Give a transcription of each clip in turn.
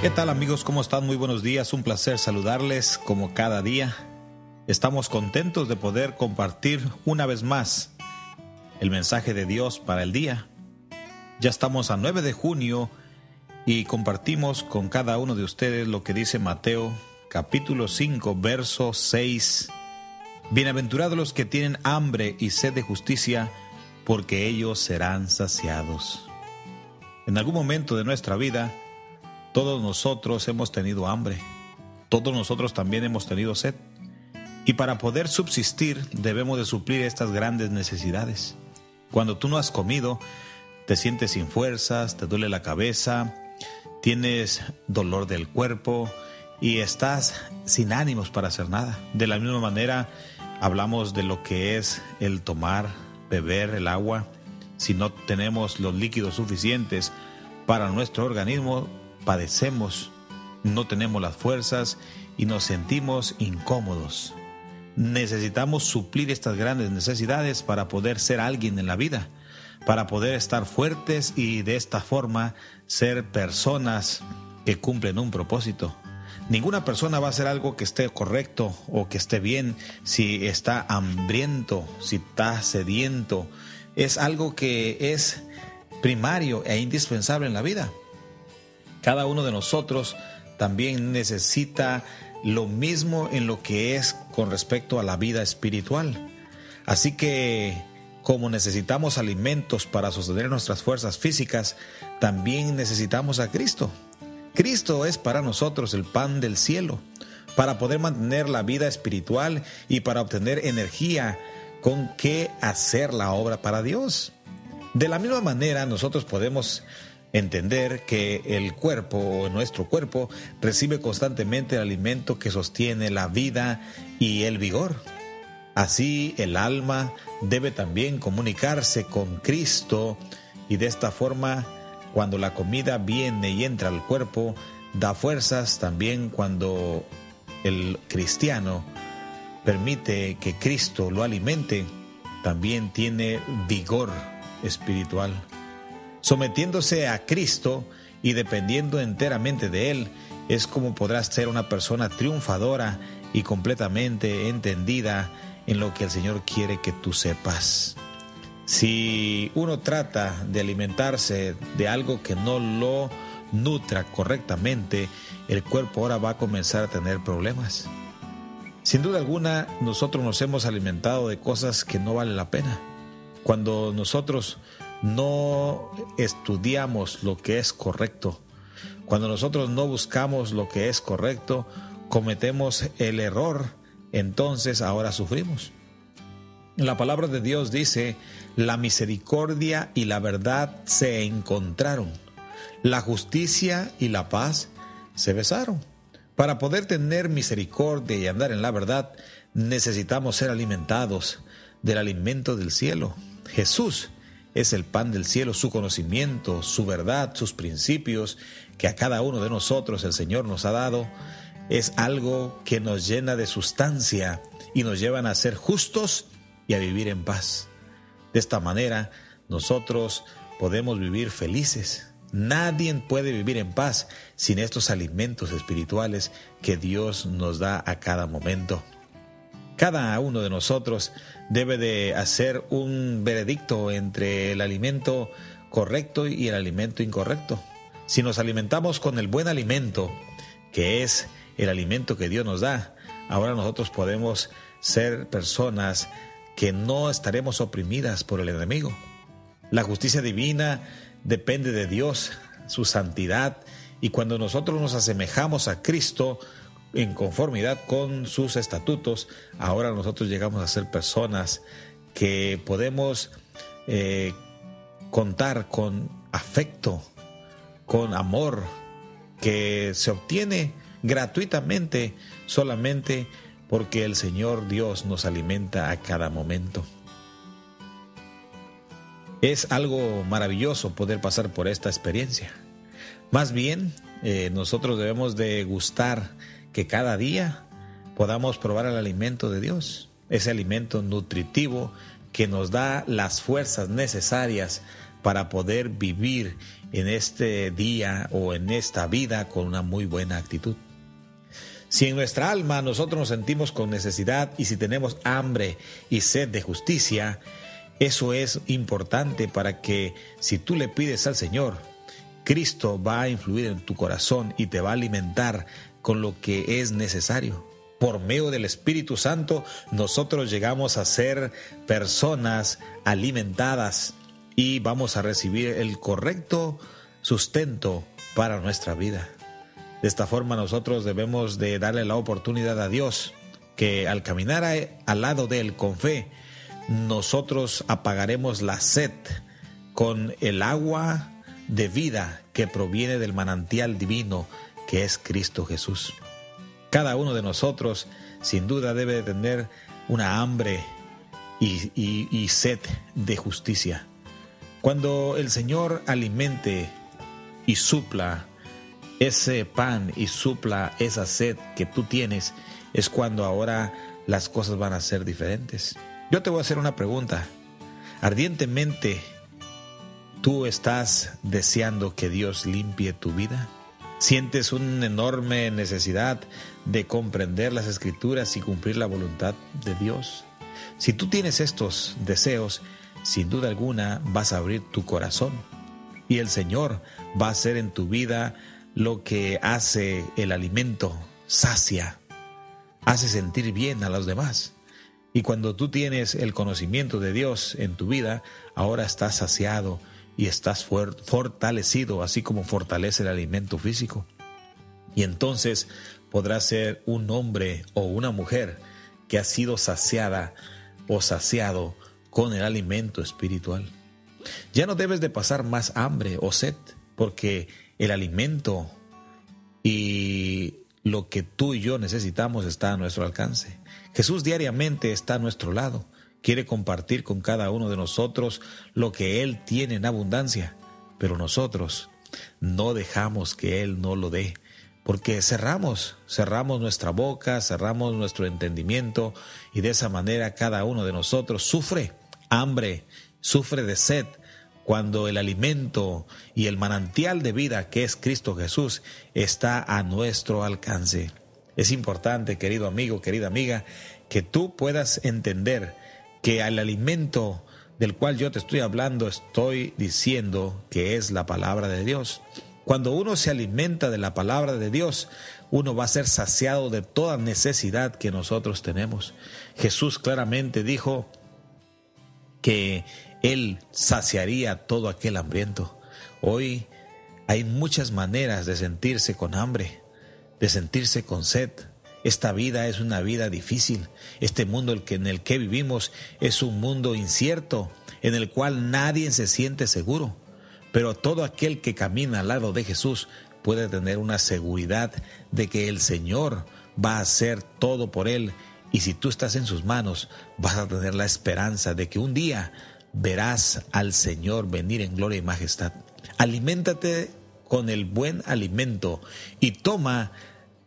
¿Qué tal amigos? ¿Cómo están? Muy buenos días. Un placer saludarles como cada día. Estamos contentos de poder compartir una vez más el mensaje de Dios para el día. Ya estamos a 9 de junio y compartimos con cada uno de ustedes lo que dice Mateo capítulo 5 verso 6. Bienaventurados los que tienen hambre y sed de justicia, porque ellos serán saciados. En algún momento de nuestra vida, todos nosotros hemos tenido hambre, todos nosotros también hemos tenido sed. Y para poder subsistir debemos de suplir estas grandes necesidades. Cuando tú no has comido, te sientes sin fuerzas, te duele la cabeza, tienes dolor del cuerpo y estás sin ánimos para hacer nada. De la misma manera, hablamos de lo que es el tomar, beber el agua. Si no tenemos los líquidos suficientes para nuestro organismo, padecemos, no tenemos las fuerzas y nos sentimos incómodos. Necesitamos suplir estas grandes necesidades para poder ser alguien en la vida, para poder estar fuertes y de esta forma ser personas que cumplen un propósito. Ninguna persona va a hacer algo que esté correcto o que esté bien si está hambriento, si está sediento. Es algo que es primario e indispensable en la vida. Cada uno de nosotros también necesita lo mismo en lo que es con respecto a la vida espiritual. Así que como necesitamos alimentos para sostener nuestras fuerzas físicas, también necesitamos a Cristo. Cristo es para nosotros el pan del cielo, para poder mantener la vida espiritual y para obtener energía con que hacer la obra para Dios. De la misma manera, nosotros podemos entender que el cuerpo o nuestro cuerpo recibe constantemente el alimento que sostiene la vida y el vigor. Así el alma debe también comunicarse con Cristo y de esta forma cuando la comida viene y entra al cuerpo, da fuerzas también cuando el cristiano permite que Cristo lo alimente, también tiene vigor espiritual sometiéndose a Cristo y dependiendo enteramente de Él, es como podrás ser una persona triunfadora y completamente entendida en lo que el Señor quiere que tú sepas. Si uno trata de alimentarse de algo que no lo nutra correctamente, el cuerpo ahora va a comenzar a tener problemas. Sin duda alguna, nosotros nos hemos alimentado de cosas que no valen la pena. Cuando nosotros no estudiamos lo que es correcto, cuando nosotros no buscamos lo que es correcto, cometemos el error, entonces ahora sufrimos. La palabra de Dios dice, la misericordia y la verdad se encontraron, la justicia y la paz se besaron. Para poder tener misericordia y andar en la verdad, necesitamos ser alimentados del alimento del cielo. Jesús es el pan del cielo, su conocimiento, su verdad, sus principios que a cada uno de nosotros el Señor nos ha dado, es algo que nos llena de sustancia y nos llevan a ser justos y a vivir en paz. De esta manera, nosotros podemos vivir felices. Nadie puede vivir en paz sin estos alimentos espirituales que Dios nos da a cada momento. Cada uno de nosotros debe de hacer un veredicto entre el alimento correcto y el alimento incorrecto. Si nos alimentamos con el buen alimento, que es el alimento que Dios nos da, ahora nosotros podemos ser personas que no estaremos oprimidas por el enemigo. La justicia divina depende de Dios, su santidad, y cuando nosotros nos asemejamos a Cristo, en conformidad con sus estatutos, ahora nosotros llegamos a ser personas que podemos eh, contar con afecto, con amor, que se obtiene gratuitamente solamente porque el Señor Dios nos alimenta a cada momento. Es algo maravilloso poder pasar por esta experiencia. Más bien, eh, nosotros debemos de gustar que cada día podamos probar el alimento de Dios, ese alimento nutritivo que nos da las fuerzas necesarias para poder vivir en este día o en esta vida con una muy buena actitud. Si en nuestra alma nosotros nos sentimos con necesidad y si tenemos hambre y sed de justicia, eso es importante para que si tú le pides al Señor, Cristo va a influir en tu corazón y te va a alimentar con lo que es necesario. Por medio del Espíritu Santo, nosotros llegamos a ser personas alimentadas y vamos a recibir el correcto sustento para nuestra vida. De esta forma nosotros debemos de darle la oportunidad a Dios que al caminar al lado de Él con fe, nosotros apagaremos la sed con el agua de vida que proviene del manantial divino que es Cristo Jesús. Cada uno de nosotros sin duda debe de tener una hambre y, y sed de justicia. Cuando el Señor alimente y supla ese pan y supla esa sed que tú tienes, es cuando ahora las cosas van a ser diferentes. Yo te voy a hacer una pregunta. ¿Ardientemente tú estás deseando que Dios limpie tu vida? ¿Sientes una enorme necesidad de comprender las escrituras y cumplir la voluntad de Dios? Si tú tienes estos deseos, sin duda alguna vas a abrir tu corazón y el Señor va a hacer en tu vida lo que hace el alimento, sacia, hace sentir bien a los demás. Y cuando tú tienes el conocimiento de Dios en tu vida, ahora estás saciado y estás fortalecido, así como fortalece el alimento físico. Y entonces podrás ser un hombre o una mujer que ha sido saciada o saciado con el alimento espiritual. Ya no debes de pasar más hambre o sed, porque el alimento y lo que tú y yo necesitamos está a nuestro alcance. Jesús diariamente está a nuestro lado. Quiere compartir con cada uno de nosotros lo que Él tiene en abundancia, pero nosotros no dejamos que Él no lo dé, porque cerramos, cerramos nuestra boca, cerramos nuestro entendimiento y de esa manera cada uno de nosotros sufre hambre, sufre de sed, cuando el alimento y el manantial de vida que es Cristo Jesús está a nuestro alcance. Es importante, querido amigo, querida amiga, que tú puedas entender que al alimento del cual yo te estoy hablando estoy diciendo que es la palabra de Dios. Cuando uno se alimenta de la palabra de Dios, uno va a ser saciado de toda necesidad que nosotros tenemos. Jesús claramente dijo que él saciaría todo aquel hambriento. Hoy hay muchas maneras de sentirse con hambre, de sentirse con sed. Esta vida es una vida difícil. Este mundo en el que vivimos es un mundo incierto, en el cual nadie se siente seguro. Pero todo aquel que camina al lado de Jesús puede tener una seguridad de que el Señor va a hacer todo por él. Y si tú estás en sus manos, vas a tener la esperanza de que un día verás al Señor venir en gloria y majestad. Aliméntate con el buen alimento y toma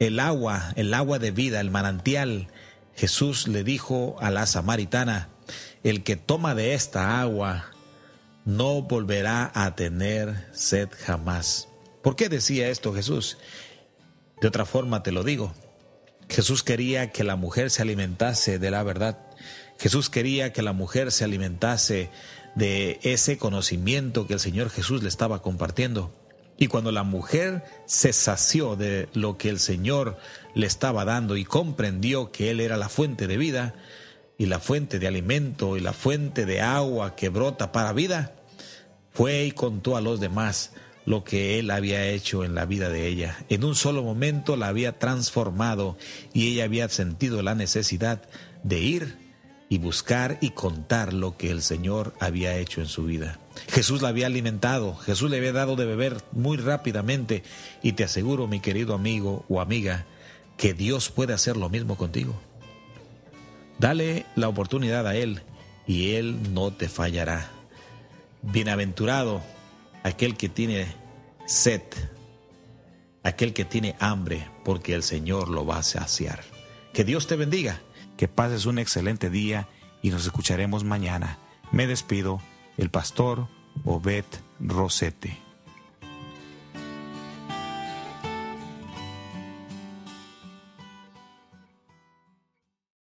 el agua, el agua de vida, el manantial. Jesús le dijo a la samaritana, el que toma de esta agua no volverá a tener sed jamás. ¿Por qué decía esto Jesús? De otra forma te lo digo. Jesús quería que la mujer se alimentase de la verdad. Jesús quería que la mujer se alimentase de ese conocimiento que el Señor Jesús le estaba compartiendo. Y cuando la mujer se sació de lo que el Señor le estaba dando y comprendió que Él era la fuente de vida y la fuente de alimento y la fuente de agua que brota para vida, fue y contó a los demás lo que Él había hecho en la vida de ella. En un solo momento la había transformado y ella había sentido la necesidad de ir y buscar y contar lo que el Señor había hecho en su vida. Jesús la había alimentado, Jesús le había dado de beber muy rápidamente y te aseguro, mi querido amigo o amiga, que Dios puede hacer lo mismo contigo. Dale la oportunidad a Él y Él no te fallará. Bienaventurado aquel que tiene sed, aquel que tiene hambre, porque el Señor lo va a saciar. Que Dios te bendiga que pases un excelente día y nos escucharemos mañana. Me despido, el pastor Obed Rosete.